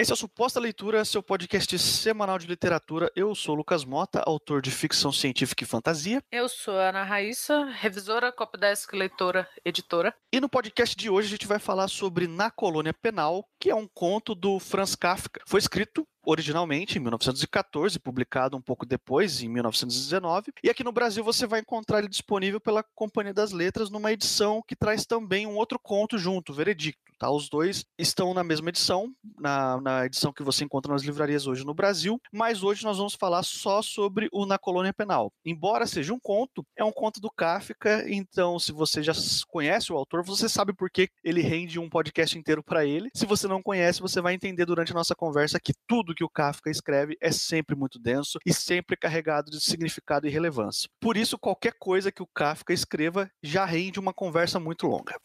Esse é o Suposta Leitura, seu podcast semanal de literatura. Eu sou Lucas Mota, autor de ficção científica e fantasia. Eu sou a Ana Raíssa, revisora, copydesk, leitora, editora. E no podcast de hoje a gente vai falar sobre Na Colônia Penal, que é um conto do Franz Kafka. Foi escrito originalmente em 1914, publicado um pouco depois, em 1919. E aqui no Brasil você vai encontrar ele disponível pela Companhia das Letras numa edição que traz também um outro conto junto, Veredicto. Tá? Os dois estão na mesma edição, na, na edição que você encontra nas livrarias hoje no Brasil, mas hoje nós vamos falar só sobre o Na Colônia Penal. Embora seja um conto, é um conto do Kafka, então se você já conhece o autor, você sabe por que ele rende um podcast inteiro para ele. Se você não conhece, você vai entender durante a nossa conversa que tudo que o Kafka escreve é sempre muito denso e sempre carregado de significado e relevância. Por isso, qualquer coisa que o Kafka escreva já rende uma conversa muito longa.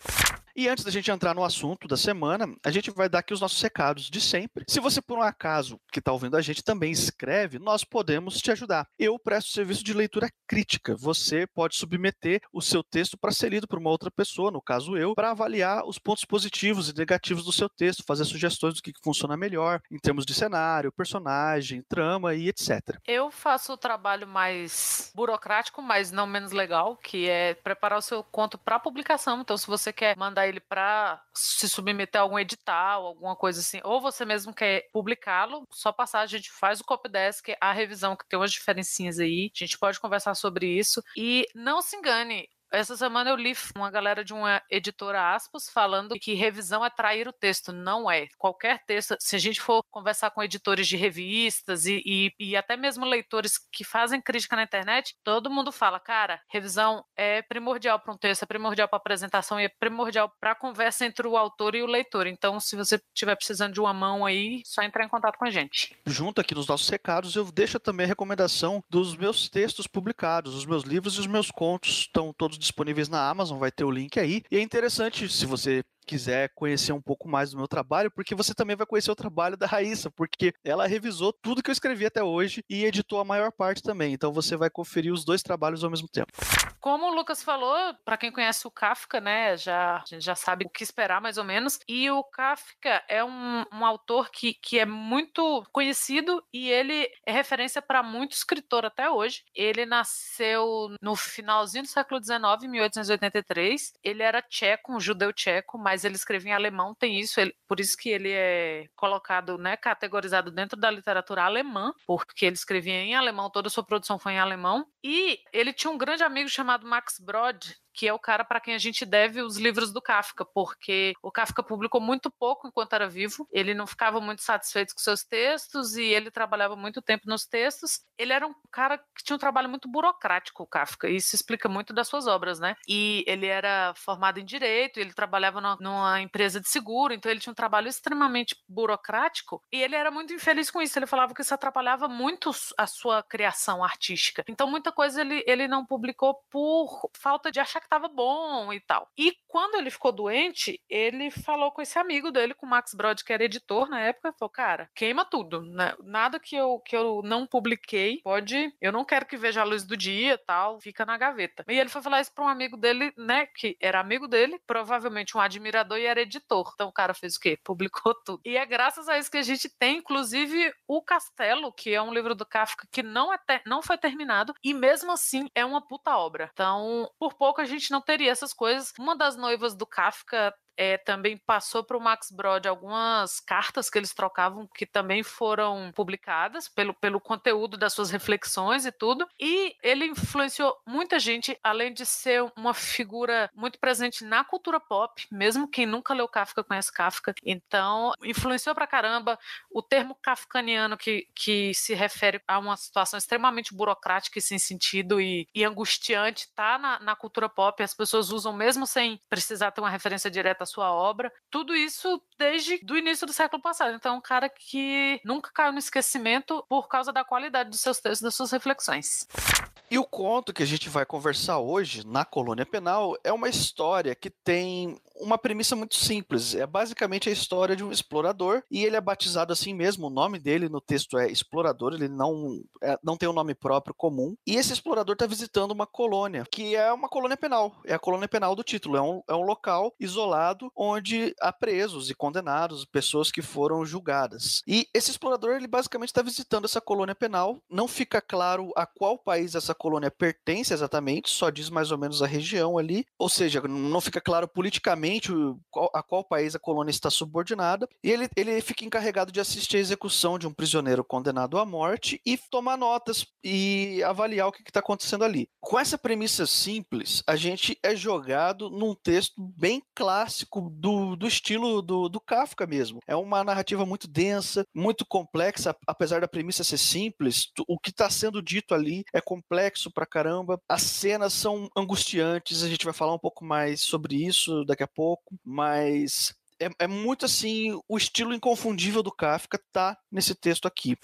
E antes da gente entrar no assunto da semana, a gente vai dar aqui os nossos recados de sempre. Se você, por um acaso, que está ouvindo a gente, também escreve, nós podemos te ajudar. Eu presto serviço de leitura crítica. Você pode submeter o seu texto para ser lido por uma outra pessoa, no caso eu, para avaliar os pontos positivos e negativos do seu texto, fazer sugestões do que funciona melhor em termos de cenário, personagem, trama e etc. Eu faço o trabalho mais burocrático, mas não menos legal, que é preparar o seu conto para publicação. Então, se você quer mandar ele para se submeter a algum edital, alguma coisa assim, ou você mesmo quer publicá-lo, só passar, a gente faz o copydesk, a revisão que tem umas diferencinhas aí, a gente pode conversar sobre isso. E não se engane, essa semana eu li uma galera de uma editora aspas falando que revisão é trair o texto. Não é. Qualquer texto, se a gente for conversar com editores de revistas e, e, e até mesmo leitores que fazem crítica na internet, todo mundo fala, cara, revisão é primordial para um texto, é primordial para apresentação e é primordial para a conversa entre o autor e o leitor. Então, se você estiver precisando de uma mão aí, só entrar em contato com a gente. Junto aqui nos nossos recados, eu deixo também a recomendação dos meus textos publicados, os meus livros e os meus contos estão todos disponíveis na Amazon, vai ter o link aí. E é interessante, se você quiser conhecer um pouco mais do meu trabalho, porque você também vai conhecer o trabalho da Raíssa, porque ela revisou tudo que eu escrevi até hoje e editou a maior parte também. Então você vai conferir os dois trabalhos ao mesmo tempo. Como o Lucas falou, para quem conhece o Kafka, né, já, a gente já sabe o que esperar mais ou menos. E o Kafka é um, um autor que, que é muito conhecido e ele é referência para muito escritor até hoje. Ele nasceu no finalzinho do século XIX, 1883. Ele era tcheco, um judeu tcheco, mas ele escrevia em alemão, tem isso, ele, por isso que ele é colocado, né, categorizado dentro da literatura alemã, porque ele escrevia em alemão, toda a sua produção foi em alemão. E ele tinha um grande amigo chamado Max Brod, que é o cara para quem a gente deve os livros do Kafka, porque o Kafka publicou muito pouco enquanto era vivo, ele não ficava muito satisfeito com seus textos e ele trabalhava muito tempo nos textos. Ele era um cara que tinha um trabalho muito burocrático, o Kafka, e isso explica muito das suas obras, né? E ele era formado em direito, ele trabalhava numa empresa de seguro, então ele tinha um trabalho extremamente burocrático e ele era muito infeliz com isso. Ele falava que isso atrapalhava muito a sua criação artística. Então muita coisa ele, ele não publicou por falta de achar que estava bom e tal. E quando ele ficou doente, ele falou com esse amigo dele, com o Max Brod, que era editor na época, falou: "Cara, queima tudo, né? Nada que eu que eu não publiquei, pode, eu não quero que veja a luz do dia, tal, fica na gaveta". E ele foi falar isso para um amigo dele, né, que era amigo dele, provavelmente um admirador e era editor. Então o cara fez o quê? Publicou tudo. E é graças a isso que a gente tem, inclusive, o Castelo, que é um livro do Kafka que não é não foi terminado e mesmo assim é uma puta obra. Então, por pouco a gente não teria essas coisas. Uma das noivas do Kafka é, também passou para o Max Brod algumas cartas que eles trocavam que também foram publicadas pelo, pelo conteúdo das suas reflexões e tudo. E ele influenciou muita gente, além de ser uma figura muito presente na cultura pop, mesmo quem nunca leu Kafka conhece Kafka. Então, influenciou pra caramba o termo kafkaniano que, que se refere a uma situação extremamente burocrática e sem sentido e, e angustiante, tá na, na cultura pop. As pessoas usam mesmo sem precisar ter uma referência direta sua obra. Tudo isso desde o início do século passado. Então, é um cara que nunca caiu no esquecimento por causa da qualidade dos seus textos, das suas reflexões. E o conto que a gente vai conversar hoje, na colônia penal, é uma história que tem uma premissa muito simples. É basicamente a história de um explorador e ele é batizado assim mesmo. O nome dele no texto é explorador, ele não, é, não tem um nome próprio comum. E esse explorador está visitando uma colônia, que é uma colônia penal. É a colônia penal do título. É um, é um local isolado onde há presos e condenados, pessoas que foram julgadas. E esse explorador, ele basicamente está visitando essa colônia penal. Não fica claro a qual país essa colônia pertence exatamente, só diz mais ou menos a região ali. Ou seja, não fica claro politicamente a qual país a colônia está subordinada, e ele, ele fica encarregado de assistir a execução de um prisioneiro condenado à morte e tomar notas e avaliar o que está acontecendo ali. Com essa premissa simples, a gente é jogado num texto bem clássico do, do estilo do, do Kafka mesmo. É uma narrativa muito densa, muito complexa, apesar da premissa ser simples, o que está sendo dito ali é complexo pra caramba. As cenas são angustiantes, a gente vai falar um pouco mais sobre isso daqui a pouco, mas é, é, muito assim, o estilo inconfundível do Kafka tá nesse texto aqui.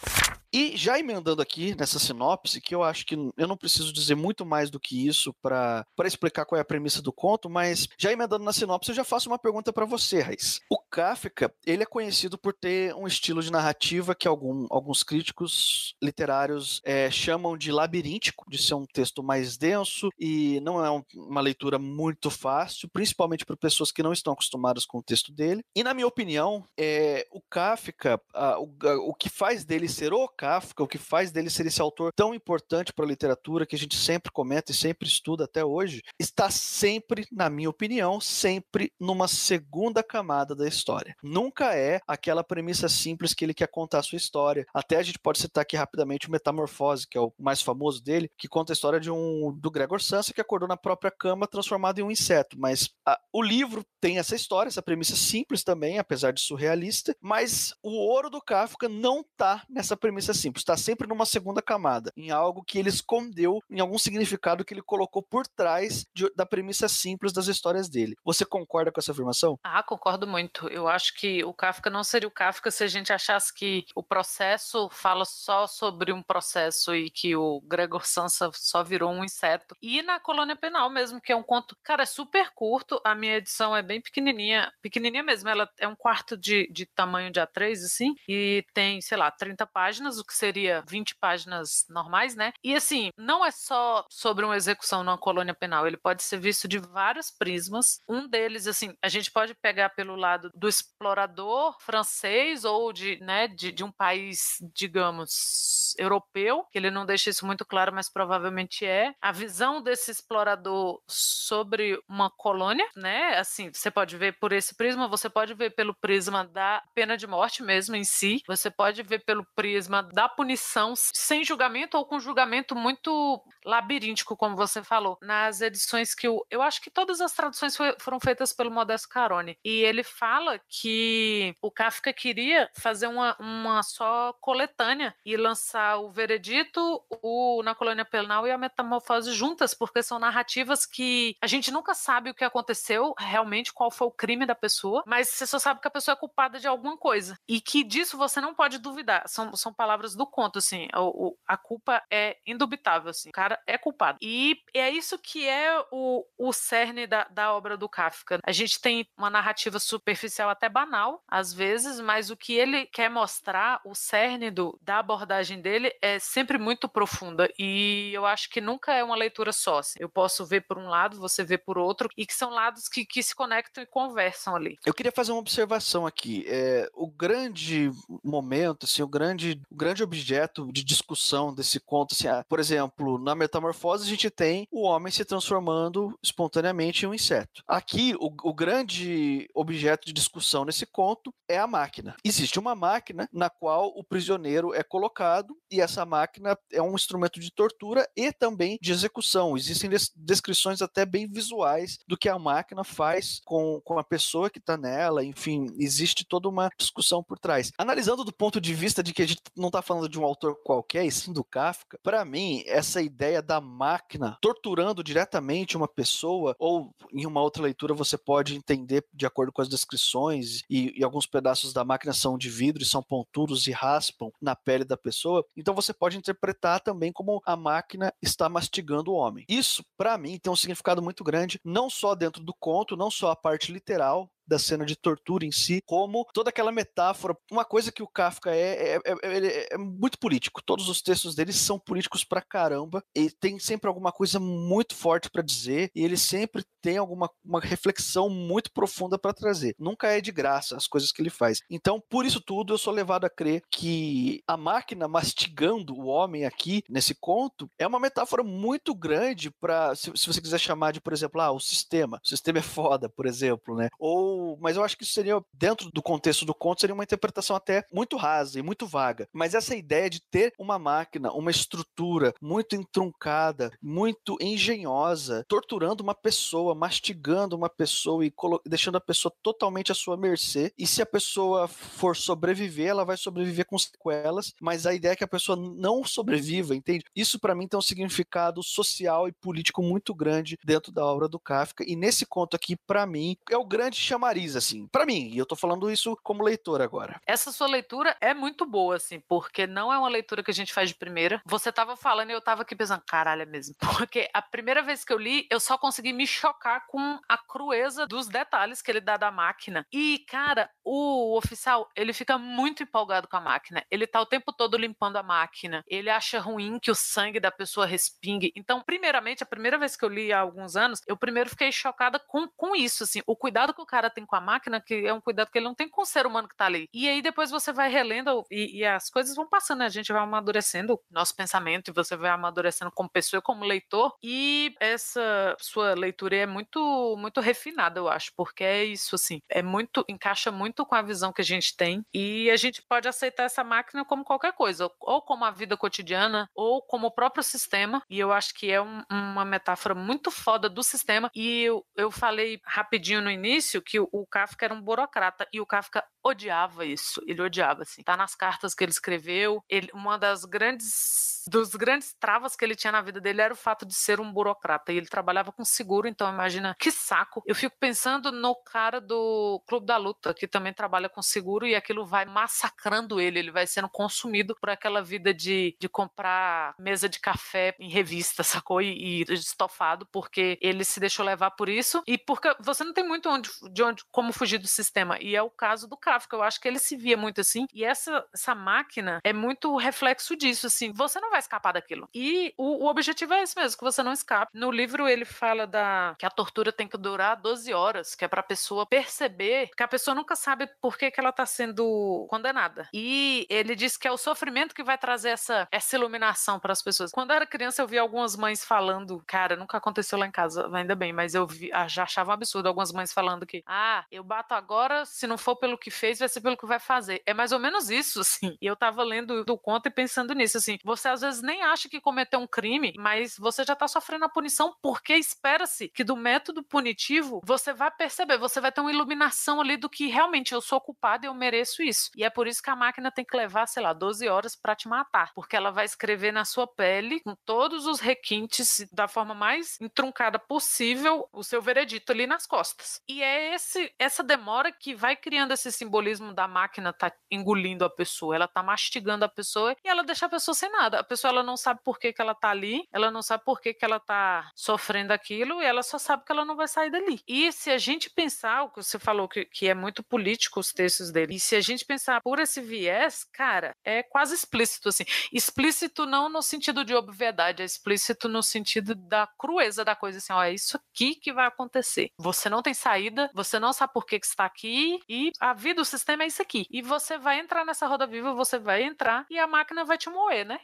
E já emendando aqui nessa sinopse, que eu acho que eu não preciso dizer muito mais do que isso para explicar qual é a premissa do conto, mas já emendando na sinopse, eu já faço uma pergunta para você, Raiz. O Kafka, ele é conhecido por ter um estilo de narrativa que algum, alguns críticos literários é, chamam de labiríntico, de ser um texto mais denso e não é um, uma leitura muito fácil, principalmente para pessoas que não estão acostumadas com o texto dele. E na minha opinião, é, o Kafka, a, o, a, o que faz dele ser o Kafka, o que faz dele ser esse autor tão importante para a literatura que a gente sempre comenta e sempre estuda até hoje, está sempre, na minha opinião, sempre numa segunda camada da história. Nunca é aquela premissa simples que ele quer contar a sua história. Até a gente pode citar aqui rapidamente o Metamorfose, que é o mais famoso dele, que conta a história de um do Gregor Samsa que acordou na própria cama transformado em um inseto. Mas a, o livro tem essa história, essa premissa simples também, apesar de surrealista, mas o ouro do Kafka não tá nessa premissa simples, está sempre numa segunda camada, em algo que ele escondeu, em algum significado que ele colocou por trás de, da premissa simples das histórias dele. Você concorda com essa afirmação? Ah, concordo muito. Eu acho que o Kafka não seria o Kafka se a gente achasse que o processo fala só sobre um processo e que o Gregor Sansa só virou um inseto. E na Colônia Penal mesmo, que é um conto, cara, é super curto, a minha edição é bem pequenininha, pequenininha mesmo, ela é um quarto de, de tamanho de A3, assim, e tem, sei lá, 30 páginas, o que seria 20 páginas normais, né? E assim, não é só sobre uma execução numa colônia penal, ele pode ser visto de vários prismas. Um deles, assim, a gente pode pegar pelo lado do explorador francês ou de, né, de, de um país, digamos, europeu, que ele não deixa isso muito claro, mas provavelmente é. A visão desse explorador sobre uma colônia, né? Assim, você pode ver por esse prisma, você pode ver pelo prisma da pena de morte mesmo em si, você pode ver pelo prisma da punição sem julgamento ou com julgamento muito labiríntico, como você falou. Nas edições que eu. Eu acho que todas as traduções foi, foram feitas pelo Modesto Carone. E ele fala que o Kafka queria fazer uma, uma só coletânea e lançar o Veredito, o Na Colônia Penal e a Metamorfose juntas, porque são narrativas que a gente nunca sabe o que aconteceu, realmente qual foi o crime da pessoa, mas você só sabe que a pessoa é culpada de alguma coisa. E que disso você não pode duvidar. São, são palavras palavras do conto, assim. O, o, a culpa é indubitável, assim. O cara é culpado. E é isso que é o, o cerne da, da obra do Kafka. A gente tem uma narrativa superficial, até banal, às vezes, mas o que ele quer mostrar, o cerne do, da abordagem dele, é sempre muito profunda. E eu acho que nunca é uma leitura só. Assim. Eu posso ver por um lado, você vê por outro, e que são lados que, que se conectam e conversam ali. Eu queria fazer uma observação aqui. É, o grande momento, assim, o grande, o grande objeto de discussão desse conto. Assim, ah, por exemplo, na Metamorfose a gente tem o homem se transformando espontaneamente em um inseto. Aqui, o, o grande objeto de discussão nesse conto é a máquina. Existe uma máquina na qual o prisioneiro é colocado e essa máquina é um instrumento de tortura e também de execução. Existem des descrições até bem visuais do que a máquina faz com, com a pessoa que está nela. Enfim, existe toda uma discussão por trás. Analisando do ponto de vista de que a gente não está tá falando de um autor qualquer, e sim do Kafka, para mim, essa ideia da máquina torturando diretamente uma pessoa, ou em uma outra leitura você pode entender de acordo com as descrições, e, e alguns pedaços da máquina são de vidro e são pontudos e raspam na pele da pessoa, então você pode interpretar também como a máquina está mastigando o homem. Isso, para mim, tem um significado muito grande, não só dentro do conto, não só a parte literal, da cena de tortura em si, como toda aquela metáfora. Uma coisa que o Kafka é, é, é, é muito político. Todos os textos dele são políticos pra caramba. E tem sempre alguma coisa muito forte para dizer. E ele sempre tem alguma uma reflexão muito profunda para trazer. Nunca é de graça as coisas que ele faz. Então, por isso tudo, eu sou levado a crer que a máquina mastigando o homem aqui nesse conto é uma metáfora muito grande para, se, se, você quiser chamar de, por exemplo, ah, o sistema. O sistema é foda, por exemplo, né? Ou, mas eu acho que isso seria dentro do contexto do conto seria uma interpretação até muito rasa e muito vaga. Mas essa ideia de ter uma máquina, uma estrutura muito entroncada, muito engenhosa, torturando uma pessoa mastigando uma pessoa e deixando a pessoa totalmente à sua mercê. E se a pessoa for sobreviver, ela vai sobreviver com sequelas, mas a ideia é que a pessoa não sobreviva, entende? Isso para mim tem um significado social e político muito grande dentro da obra do Kafka. E nesse conto aqui, para mim, é o grande chamariz, assim, para mim. E eu tô falando isso como leitor agora. Essa sua leitura é muito boa, assim, porque não é uma leitura que a gente faz de primeira. Você tava falando e eu tava aqui pensando, caralho, é mesmo. Porque a primeira vez que eu li, eu só consegui me chocar chocar com a crueza dos detalhes que ele dá da máquina. E, cara, o oficial, ele fica muito empolgado com a máquina. Ele tá o tempo todo limpando a máquina. Ele acha ruim que o sangue da pessoa respingue. Então, primeiramente, a primeira vez que eu li há alguns anos, eu primeiro fiquei chocada com, com isso, assim. O cuidado que o cara tem com a máquina, que é um cuidado que ele não tem com o ser humano que tá ali. E aí depois você vai relendo e, e as coisas vão passando, né? A gente vai amadurecendo nosso pensamento e você vai amadurecendo como pessoa, como leitor. E essa sua leitura é muito muito refinada, eu acho, porque é isso assim, é muito encaixa muito com a visão que a gente tem e a gente pode aceitar essa máquina como qualquer coisa, ou como a vida cotidiana, ou como o próprio sistema. E eu acho que é um, uma metáfora muito foda do sistema. E eu, eu falei rapidinho no início que o, Kafka era um burocrata e o Kafka odiava isso. Ele odiava assim. Tá nas cartas que ele escreveu, ele, uma das grandes dos grandes travas que ele tinha na vida dele era o fato de ser um burocrata. E ele trabalhava com seguro, então imagina que saco. Eu fico pensando no cara do Clube da Luta, que também trabalha com seguro, e aquilo vai massacrando ele, ele vai sendo consumido por aquela vida de, de comprar mesa de café em revista, sacou? E, e estofado, porque ele se deixou levar por isso, e porque você não tem muito onde, de onde, como fugir do sistema. E é o caso do Kafka, eu acho que ele se via muito assim, e essa, essa máquina é muito reflexo disso, assim, você não vai escapar daquilo. E o, o objetivo é esse mesmo, que você não escape. No livro ele fala da que a tortura tem que durar 12 horas, que é pra pessoa perceber que a pessoa nunca sabe por que, que ela tá sendo condenada. E ele diz que é o sofrimento que vai trazer essa, essa iluminação para as pessoas. Quando eu era criança, eu vi algumas mães falando, cara, nunca aconteceu lá em casa, ainda bem, mas eu vi, já achava um absurdo algumas mães falando que, ah, eu bato agora, se não for pelo que fez, vai ser pelo que vai fazer. É mais ou menos isso, assim. E eu tava lendo do conto e pensando nisso, assim. Você às vezes nem acha que cometeu um crime, mas você já tá sofrendo a punição porque espera-se que do método punitivo você vai perceber, você vai ter uma iluminação ali do que realmente eu sou culpado e eu mereço isso. E é por isso que a máquina tem que levar, sei lá, 12 horas para te matar, porque ela vai escrever na sua pele com todos os requintes da forma mais entroncada possível o seu veredito ali nas costas. E é esse essa demora que vai criando esse simbolismo da máquina tá engolindo a pessoa, ela tá mastigando a pessoa e ela deixa a pessoa sem nada. A pessoa ela não sabe por que, que ela tá ali, ela não sabe por que, que ela tá sofrendo aquilo e ela só sabe que ela não vai sair dali. E se a gente pensar, o que você falou que, que é muito político os textos dele, e se a gente pensar por esse viés, cara, é quase explícito assim. Explícito não no sentido de obviedade, é explícito no sentido da crueza da coisa, assim, ó, é isso aqui que vai acontecer. Você não tem saída, você não sabe por que, que está aqui e a vida, o sistema é isso aqui. E você vai entrar nessa roda viva, você vai entrar e a máquina vai te moer, né?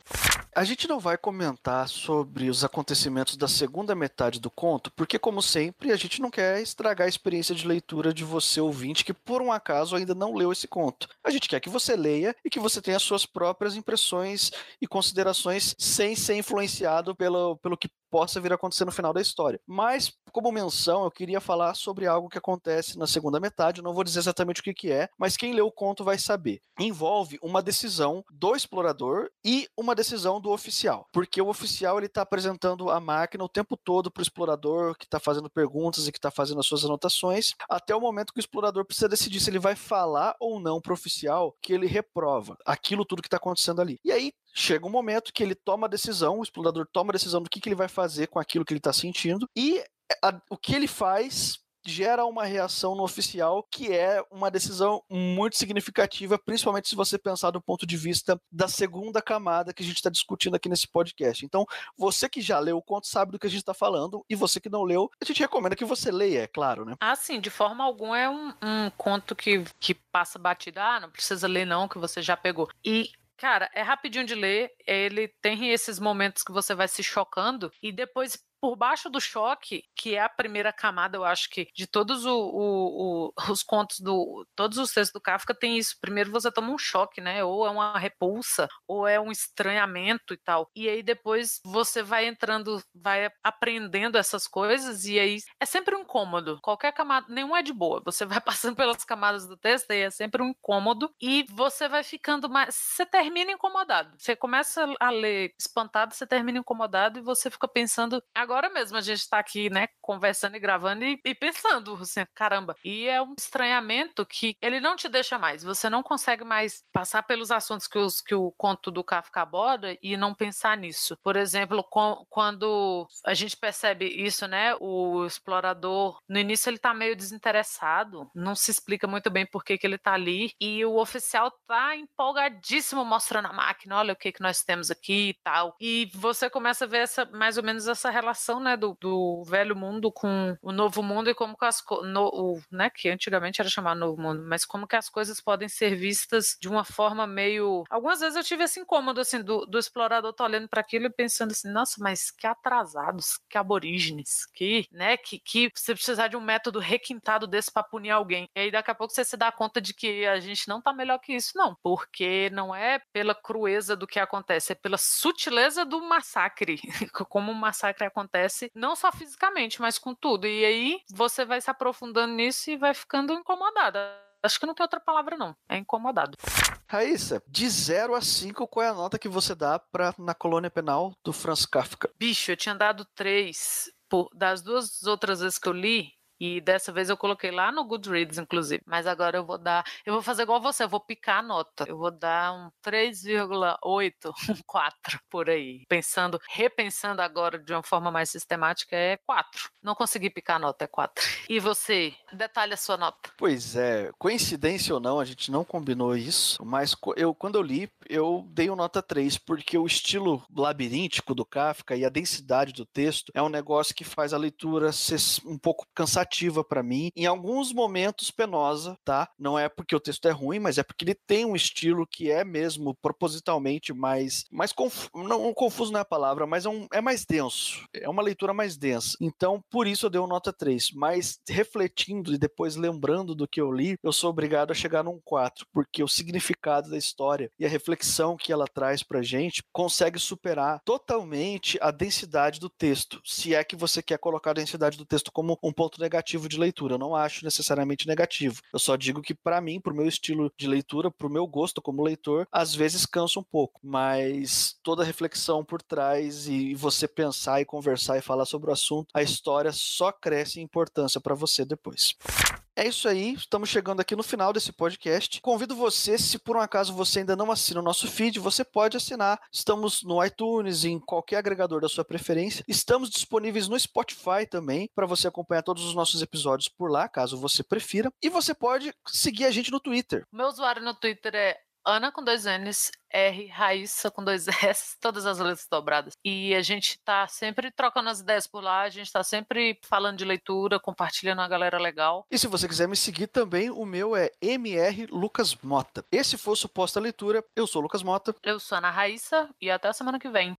A gente não vai comentar sobre os acontecimentos da segunda metade do conto, porque, como sempre, a gente não quer estragar a experiência de leitura de você, ouvinte, que por um acaso ainda não leu esse conto. A gente quer que você leia e que você tenha suas próprias impressões e considerações sem ser influenciado pelo, pelo que possa vir a acontecer no final da história. Mas, como menção, eu queria falar sobre algo que acontece na segunda metade. Eu não vou dizer exatamente o que, que é, mas quem lê o conto vai saber. Envolve uma decisão do explorador e uma decisão do oficial. Porque o oficial ele está apresentando a máquina o tempo todo para o explorador, que está fazendo perguntas e que está fazendo as suas anotações, até o momento que o explorador precisa decidir se ele vai falar ou não para o oficial que ele reprova aquilo tudo que está acontecendo ali. E aí chega um momento que ele toma a decisão, o explorador toma a decisão do que, que ele vai fazer com aquilo que ele está sentindo, e a, o que ele faz gera uma reação no oficial que é uma decisão muito significativa, principalmente se você pensar do ponto de vista da segunda camada que a gente está discutindo aqui nesse podcast. Então, você que já leu o conto sabe do que a gente está falando, e você que não leu, a gente recomenda que você leia, é claro, né? Ah, sim, de forma alguma é um, um conto que, que passa batida, ah, não precisa ler não, que você já pegou. E Cara, é rapidinho de ler, ele tem esses momentos que você vai se chocando e depois por baixo do choque, que é a primeira camada, eu acho que de todos o, o, o, os contos do. Todos os textos do Kafka tem isso. Primeiro você toma um choque, né? Ou é uma repulsa, ou é um estranhamento e tal. E aí depois você vai entrando, vai aprendendo essas coisas, e aí é sempre um incômodo. Qualquer camada, nenhum é de boa. Você vai passando pelas camadas do texto e é sempre um incômodo, e você vai ficando mais. Você termina incomodado. Você começa a ler espantado, você termina incomodado e você fica pensando. Agora mesmo a gente está aqui, né, conversando e gravando e, e, pensando, assim, caramba. E é um estranhamento que ele não te deixa mais. Você não consegue mais passar pelos assuntos que, os, que o conto do Kafka aborda e não pensar nisso. Por exemplo, com, quando a gente percebe isso, né, o explorador, no início ele tá meio desinteressado, não se explica muito bem por que, que ele tá ali, e o oficial tá empolgadíssimo mostrando a máquina, olha o que, que nós temos aqui e tal. E você começa a ver essa, mais ou menos essa relação relação né, do, do velho mundo com o novo mundo e como que as no, o, né, que antigamente era chamado novo mundo, mas como que as coisas podem ser vistas de uma forma meio. Algumas vezes eu tive esse incômodo assim do, do explorador tá olhando para aquilo e pensando assim, nossa, mas que atrasados, que aborígenes, que, né, que, que você precisar de um método requintado desse para punir alguém. E aí daqui a pouco você se dá conta de que a gente não tá melhor que isso, não, porque não é pela crueza do que acontece, é pela sutileza do massacre, como o massacre acontece acontece, não só fisicamente, mas com tudo. E aí você vai se aprofundando nisso e vai ficando incomodada. Acho que não tem outra palavra, não. É incomodado. Raíssa, de 0 a 5, qual é a nota que você dá pra Na Colônia Penal do Franz Kafka? Bicho, eu tinha dado 3. Das duas outras vezes que eu li, e dessa vez eu coloquei lá no Goodreads, inclusive. Mas agora eu vou dar. Eu vou fazer igual você, eu vou picar a nota. Eu vou dar um 3,8, um 4 por aí. Pensando, repensando agora de uma forma mais sistemática, é 4. Não consegui picar a nota, é 4. E você, detalhe a sua nota. Pois é, coincidência ou não, a gente não combinou isso, mas eu quando eu li, eu dei uma nota 3, porque o estilo labiríntico do Kafka e a densidade do texto é um negócio que faz a leitura ser um pouco cansativa cansativa para mim, em alguns momentos penosa, tá? Não é porque o texto é ruim, mas é porque ele tem um estilo que é mesmo propositalmente mais, mais conf... não confuso não é a palavra, mas é, um, é mais denso, é uma leitura mais densa. Então, por isso eu dei nota 3, mas refletindo e depois lembrando do que eu li, eu sou obrigado a chegar num 4, porque o significado da história e a reflexão que ela traz pra gente consegue superar totalmente a densidade do texto, se é que você quer colocar a densidade do texto como um ponto negativo negativo de leitura. Eu não acho necessariamente negativo. Eu só digo que, para mim, pro meu estilo de leitura, pro meu gosto como leitor, às vezes cansa um pouco. Mas toda a reflexão por trás e você pensar e conversar e falar sobre o assunto, a história só cresce em importância para você depois. É isso aí, estamos chegando aqui no final desse podcast. Convido você, se por um acaso você ainda não assina o nosso feed, você pode assinar. Estamos no iTunes, em qualquer agregador da sua preferência. Estamos disponíveis no Spotify também, para você acompanhar todos os nossos episódios por lá, caso você prefira. E você pode seguir a gente no Twitter. Meu usuário no Twitter é Ana com dois N's, R, Raíssa com dois S, todas as letras dobradas. E a gente tá sempre trocando as ideias por lá, a gente tá sempre falando de leitura, compartilhando a galera legal. E se você quiser me seguir também, o meu é MR Lucas Mota. Esse foi o Suposta Leitura. Eu sou o Lucas Mota. Eu sou a Ana Raíssa e até a semana que vem.